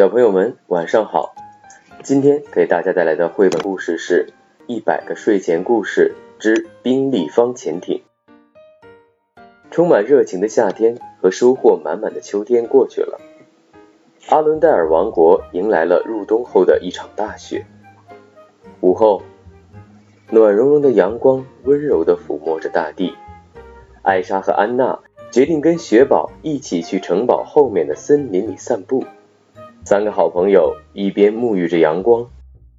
小朋友们晚上好，今天给大家带来的绘本故事是《一百个睡前故事之冰立方潜艇》。充满热情的夏天和收获满满的秋天过去了，阿伦戴尔王国迎来了入冬后的一场大雪。午后，暖融融的阳光温柔地抚摸着大地。艾莎和安娜决定跟雪宝一起去城堡后面的森林里散步。三个好朋友一边沐浴着阳光，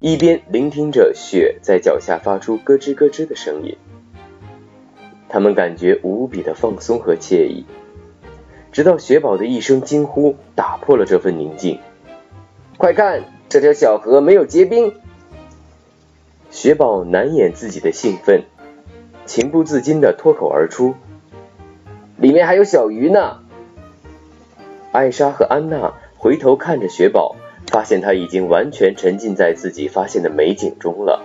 一边聆听着雪在脚下发出咯吱咯吱的声音。他们感觉无比的放松和惬意，直到雪宝的一声惊呼打破了这份宁静：“快看，这条小河没有结冰！”雪宝难掩自己的兴奋，情不自禁地脱口而出：“里面还有小鱼呢！”艾莎和安娜。回头看着雪宝，发现他已经完全沉浸在自己发现的美景中了。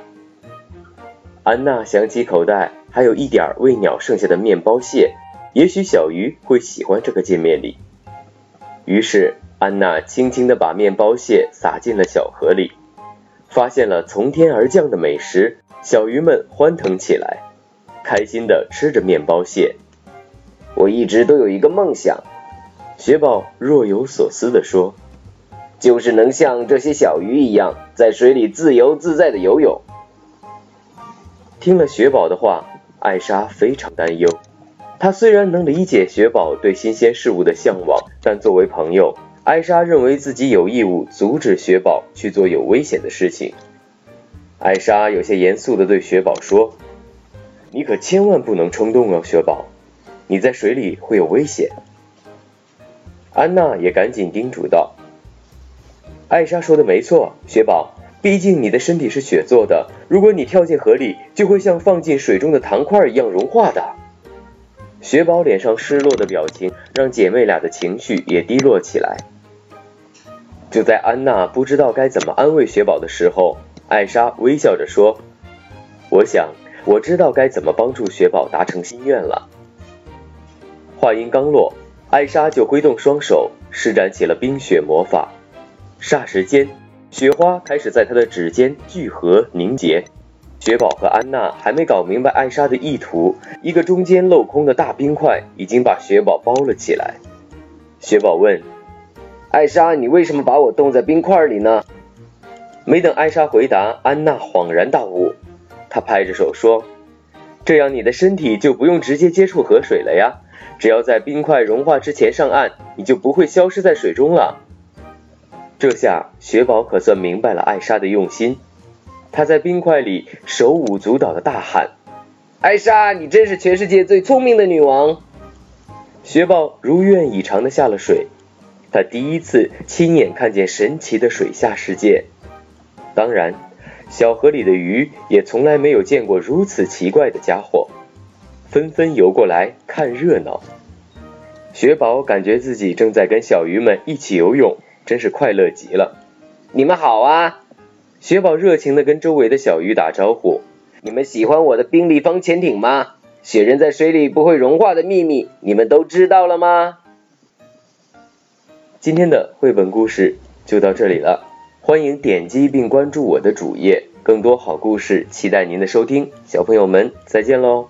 安娜想起口袋还有一点喂鸟剩下的面包屑，也许小鱼会喜欢这个见面礼。于是安娜轻轻地把面包屑撒进了小河里，发现了从天而降的美食，小鱼们欢腾起来，开心地吃着面包屑。我一直都有一个梦想。雪宝若有所思地说：“就是能像这些小鱼一样，在水里自由自在的游泳。”听了雪宝的话，艾莎非常担忧。她虽然能理解雪宝对新鲜事物的向往，但作为朋友，艾莎认为自己有义务阻止雪宝去做有危险的事情。艾莎有些严肃地对雪宝说：“你可千万不能冲动哦，雪宝，你在水里会有危险。”安娜也赶紧叮嘱道：“艾莎说的没错，雪宝，毕竟你的身体是雪做的，如果你跳进河里，就会像放进水中的糖块一样融化的。”雪宝脸上失落的表情让姐妹俩的情绪也低落起来。就在安娜不知道该怎么安慰雪宝的时候，艾莎微笑着说：“我想我知道该怎么帮助雪宝达成心愿了。”话音刚落。艾莎就挥动双手，施展起了冰雪魔法。霎时间，雪花开始在她的指尖聚合凝结。雪宝和安娜还没搞明白艾莎的意图，一个中间镂空的大冰块已经把雪宝包了起来。雪宝问：“艾莎，你为什么把我冻在冰块里呢？”没等艾莎回答，安娜恍然大悟，她拍着手说：“这样你的身体就不用直接接触河水了呀。”只要在冰块融化之前上岸，你就不会消失在水中了。这下雪宝可算明白了艾莎的用心，他在冰块里手舞足蹈的大喊：“艾莎，你真是全世界最聪明的女王！”雪宝如愿以偿的下了水，他第一次亲眼看见神奇的水下世界。当然，小河里的鱼也从来没有见过如此奇怪的家伙。纷纷游过来看热闹，雪宝感觉自己正在跟小鱼们一起游泳，真是快乐极了。你们好啊！雪宝热情地跟周围的小鱼打招呼。你们喜欢我的冰立方潜艇吗？雪人在水里不会融化的秘密，你们都知道了吗？今天的绘本故事就到这里了，欢迎点击并关注我的主页，更多好故事期待您的收听。小朋友们再见喽！